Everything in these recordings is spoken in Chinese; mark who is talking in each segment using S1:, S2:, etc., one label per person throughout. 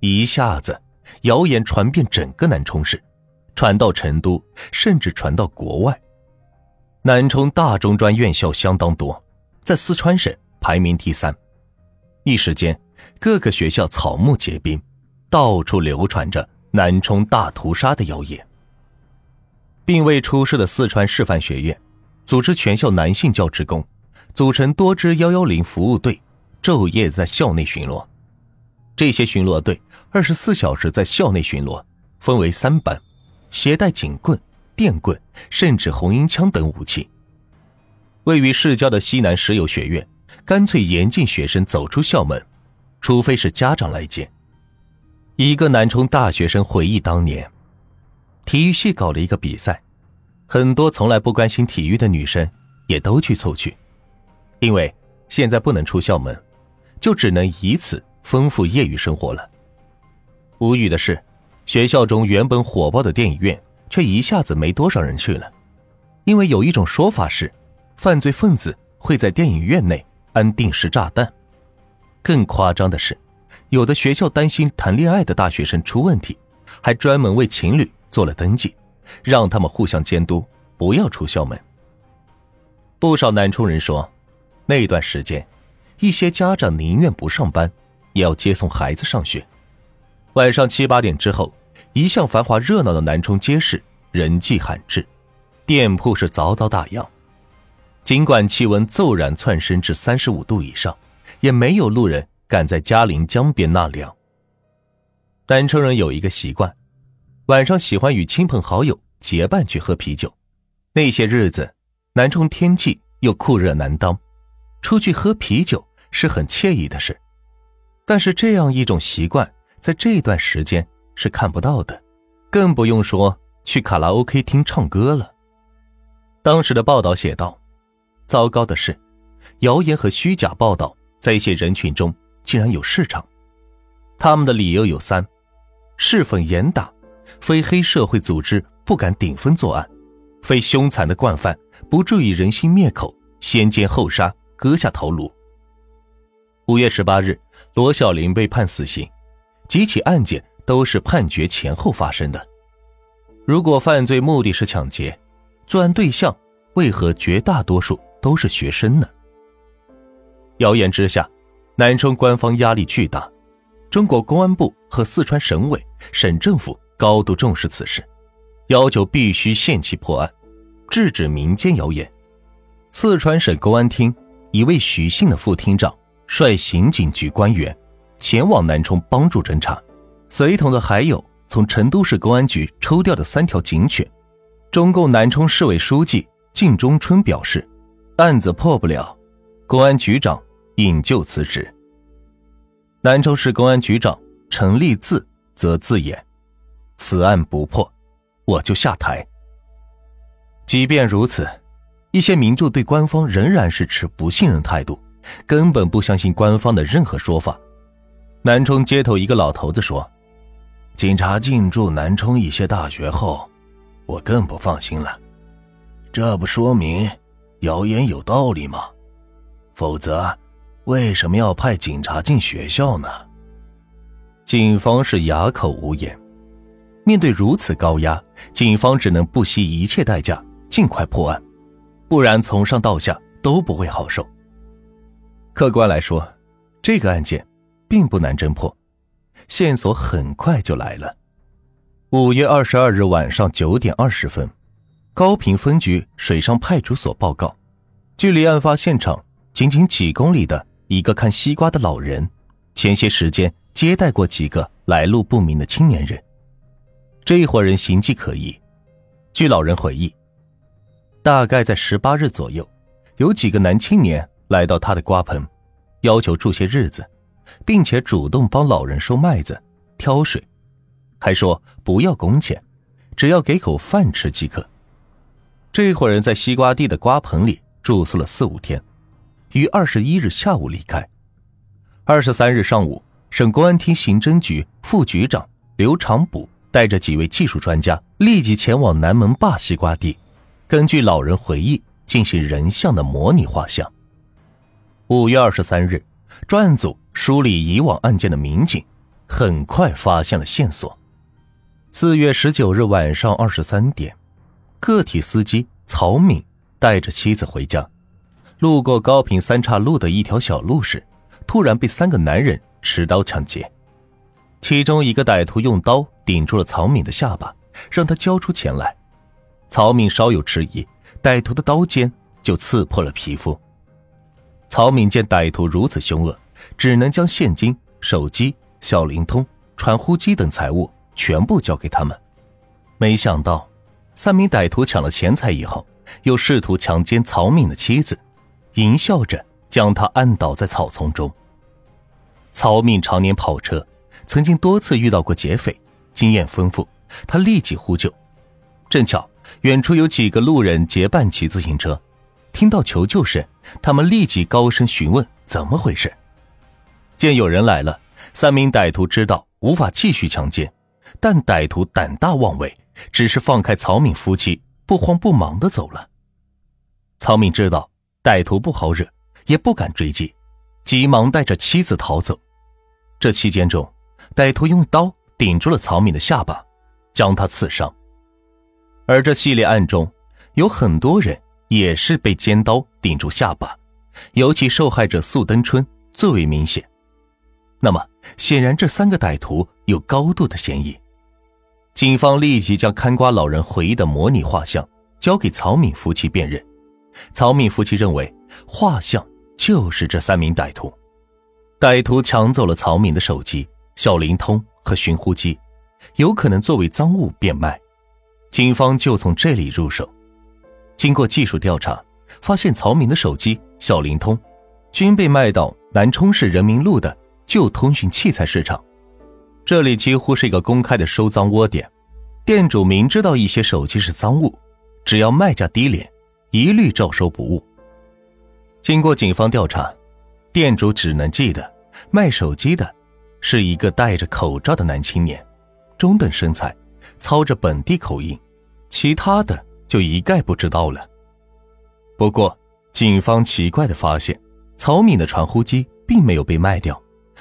S1: 一下子谣言传遍整个南充市，传到成都，甚至传到国外。南充大中专院校相当多，在四川省排名第三。一时间，各个学校草木皆兵，到处流传着南充大屠杀的谣言。并未出事的四川师范学院，组织全校男性教职工，组成多支幺幺零服务队，昼夜在校内巡逻。这些巡逻队二十四小时在校内巡逻，分为三班，携带警棍、电棍，甚至红缨枪等武器。位于市郊的西南石油学院。干脆严禁学生走出校门，除非是家长来接。一个南充大学生回忆当年，体育系搞了一个比赛，很多从来不关心体育的女生也都去凑去，因为现在不能出校门，就只能以此丰富业余生活了。无语的是，学校中原本火爆的电影院却一下子没多少人去了，因为有一种说法是，犯罪分子会在电影院内。安定时炸弹。更夸张的是，有的学校担心谈恋爱的大学生出问题，还专门为情侣做了登记，让他们互相监督，不要出校门。不少南充人说，那段时间，一些家长宁愿不上班，也要接送孩子上学。晚上七八点之后，一向繁华热闹的南充街市人迹罕至，店铺是早早打烊。尽管气温骤然窜升至三十五度以上，也没有路人敢在嘉陵江边纳凉。南充人有一个习惯，晚上喜欢与亲朋好友结伴去喝啤酒。那些日子，南充天气又酷热难当，出去喝啤酒是很惬意的事。但是这样一种习惯，在这段时间是看不到的，更不用说去卡拉 OK 厅唱歌了。当时的报道写道。糟糕的是，谣言和虚假报道在一些人群中竟然有市场。他们的理由有三：是奉严打，非黑社会组织不敢顶风作案，非凶残的惯犯不注意人心灭口，先奸后杀，割下头颅。五月十八日，罗小玲被判死刑，几起案件都是判决前后发生的。如果犯罪目的是抢劫，作案对象为何绝大多数？都是学生呢。谣言之下，南充官方压力巨大，中国公安部和四川省委、省政府高度重视此事，要求必须限期破案，制止民间谣言。四川省公安厅一位许姓的副厅长率刑警局官员前往南充帮助侦查，随同的还有从成都市公安局抽调的三条警犬。中共南充市委书记靳中春表示。案子破不了，公安局长引咎辞职。南充市公安局长陈立自则自言：“此案不破，我就下台。”即便如此，一些民众对官方仍然是持不信任态度，根本不相信官方的任何说法。南充街头一个老头子说：“警察进驻南充一些大学后，我更不放心了。这不说明……”谣言有道理吗？否则，为什么要派警察进学校呢？警方是哑口无言。面对如此高压，警方只能不惜一切代价尽快破案，不然从上到下都不会好受。客观来说，这个案件并不难侦破，线索很快就来了。五月二十二日晚上九点二十分。高平分局水上派出所报告，距离案发现场仅仅几公里的一个看西瓜的老人，前些时间接待过几个来路不明的青年人。这一伙人形迹可疑。据老人回忆，大概在十八日左右，有几个男青年来到他的瓜棚，要求住些日子，并且主动帮老人收麦子、挑水，还说不要工钱，只要给口饭吃即可。这伙人在西瓜地的瓜棚里住宿了四五天，于二十一日下午离开。二十三日上午，省公安厅刑侦局副局长刘长补带着几位技术专家立即前往南门坝西瓜地，根据老人回忆进行人像的模拟画像。五月二十三日，专案组梳理以往案件的民警，很快发现了线索。四月十九日晚上二十三点，个体司机曹敏带着妻子回家，路过高平三岔路的一条小路时，突然被三个男人持刀抢劫。其中一个歹徒用刀顶住了曹敏的下巴，让他交出钱来。曹敏稍有迟疑，歹徒的刀尖就刺破了皮肤。曹敏见歹徒如此凶恶，只能将现金、手机、小灵通、传呼机等财物。全部交给他们，没想到，三名歹徒抢了钱财以后，又试图强奸曹敏的妻子，淫笑着将他按倒在草丛中。曹敏常年跑车，曾经多次遇到过劫匪，经验丰富，他立即呼救。正巧远处有几个路人结伴骑自行车，听到求救声，他们立即高声询问怎么回事。见有人来了，三名歹徒知道无法继续强奸。但歹徒胆大妄为，只是放开曹敏夫妻，不慌不忙的走了。曹敏知道歹徒不好惹，也不敢追击，急忙带着妻子逃走。这期间中，歹徒用刀顶住了曹敏的下巴，将他刺伤。而这系列案中，有很多人也是被尖刀顶住下巴，尤其受害者素登春最为明显。那么，显然这三个歹徒有高度的嫌疑。警方立即将看瓜老人回忆的模拟画像交给曹敏夫妻辨认。曹敏夫妻认为，画像就是这三名歹徒。歹徒抢走了曹敏的手机、小灵通和寻呼机，有可能作为赃物变卖。警方就从这里入手。经过技术调查，发现曹敏的手机、小灵通均被卖到南充市人民路的。旧通讯器材市场，这里几乎是一个公开的收赃窝点。店主明知道一些手机是赃物，只要卖价低廉，一律照收不误。经过警方调查，店主只能记得卖手机的是一个戴着口罩的男青年，中等身材，操着本地口音，其他的就一概不知道了。不过，警方奇怪的发现，曹敏的传呼机并没有被卖掉。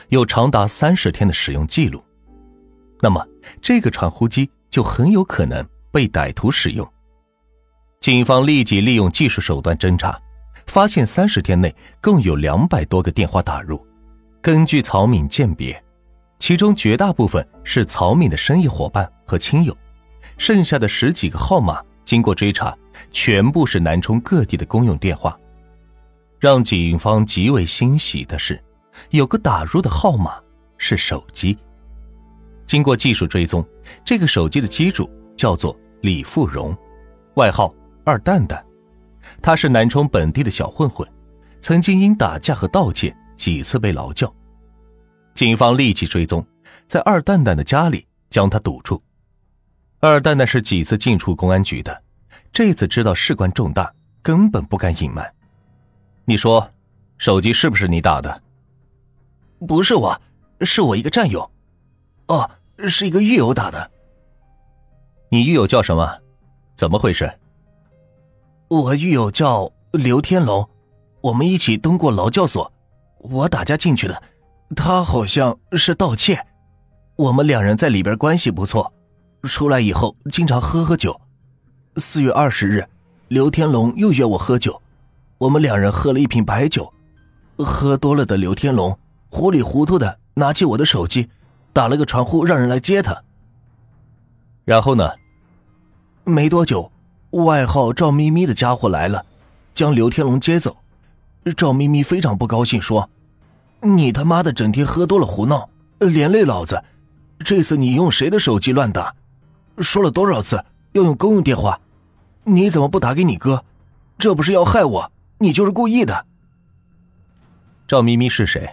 S1: 有长达三十天的使用记录，那么这个传呼机就很有可能被歹徒使用。警方立即利用技术手段侦查，发现三十天内共有两百多个电话打入。根据曹敏鉴别，其中绝大部分是曹敏的生意伙伴和亲友，剩下的十几个号码经过追查，全部是南充各地的公用电话。让警方极为欣喜的是。有个打入的号码是手机。经过技术追踪，这个手机的机主叫做李富荣，外号二蛋蛋。他是南充本地的小混混，曾经因打架和盗窃几次被劳教。警方立即追踪，在二蛋蛋的家里将他堵住。二蛋蛋是几次进出公安局的，这次知道事关重大，根本不敢隐瞒。你说，手机是不是你打的？
S2: 不是我，是我一个战友，哦，是一个狱友打的。
S1: 你狱友叫什么？怎么回事？
S2: 我狱友叫刘天龙，我们一起蹲过劳教所，我打架进去的，他好像是盗窃。我们两人在里边关系不错，出来以后经常喝喝酒。四月二十日，刘天龙又约我喝酒，我们两人喝了一瓶白酒，喝多了的刘天龙。糊里糊涂的拿起我的手机，打了个传呼，让人来接他。
S1: 然后呢？
S2: 没多久，外号赵咪咪的家伙来了，将刘天龙接走。赵咪咪非常不高兴，说：“你他妈的整天喝多了胡闹，连累老子。这次你用谁的手机乱打？说了多少次要用公用电话？你怎么不打给你哥？这不是要害我？你就是故意的。”
S1: 赵咪咪是谁？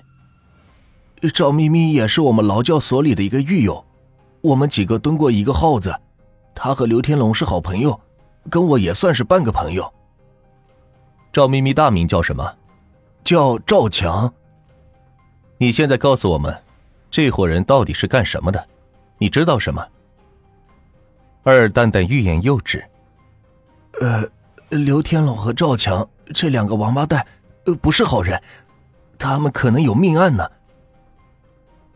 S2: 赵咪咪也是我们劳教所里的一个狱友，我们几个蹲过一个号子，他和刘天龙是好朋友，跟我也算是半个朋友。
S1: 赵咪咪大名叫什么？
S2: 叫赵强。
S1: 你现在告诉我们，这伙人到底是干什么的？你知道什么？二蛋蛋欲言又止。
S2: 呃，刘天龙和赵强这两个王八蛋，呃，不是好人，他们可能有命案呢。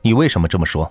S1: 你为什么这么说？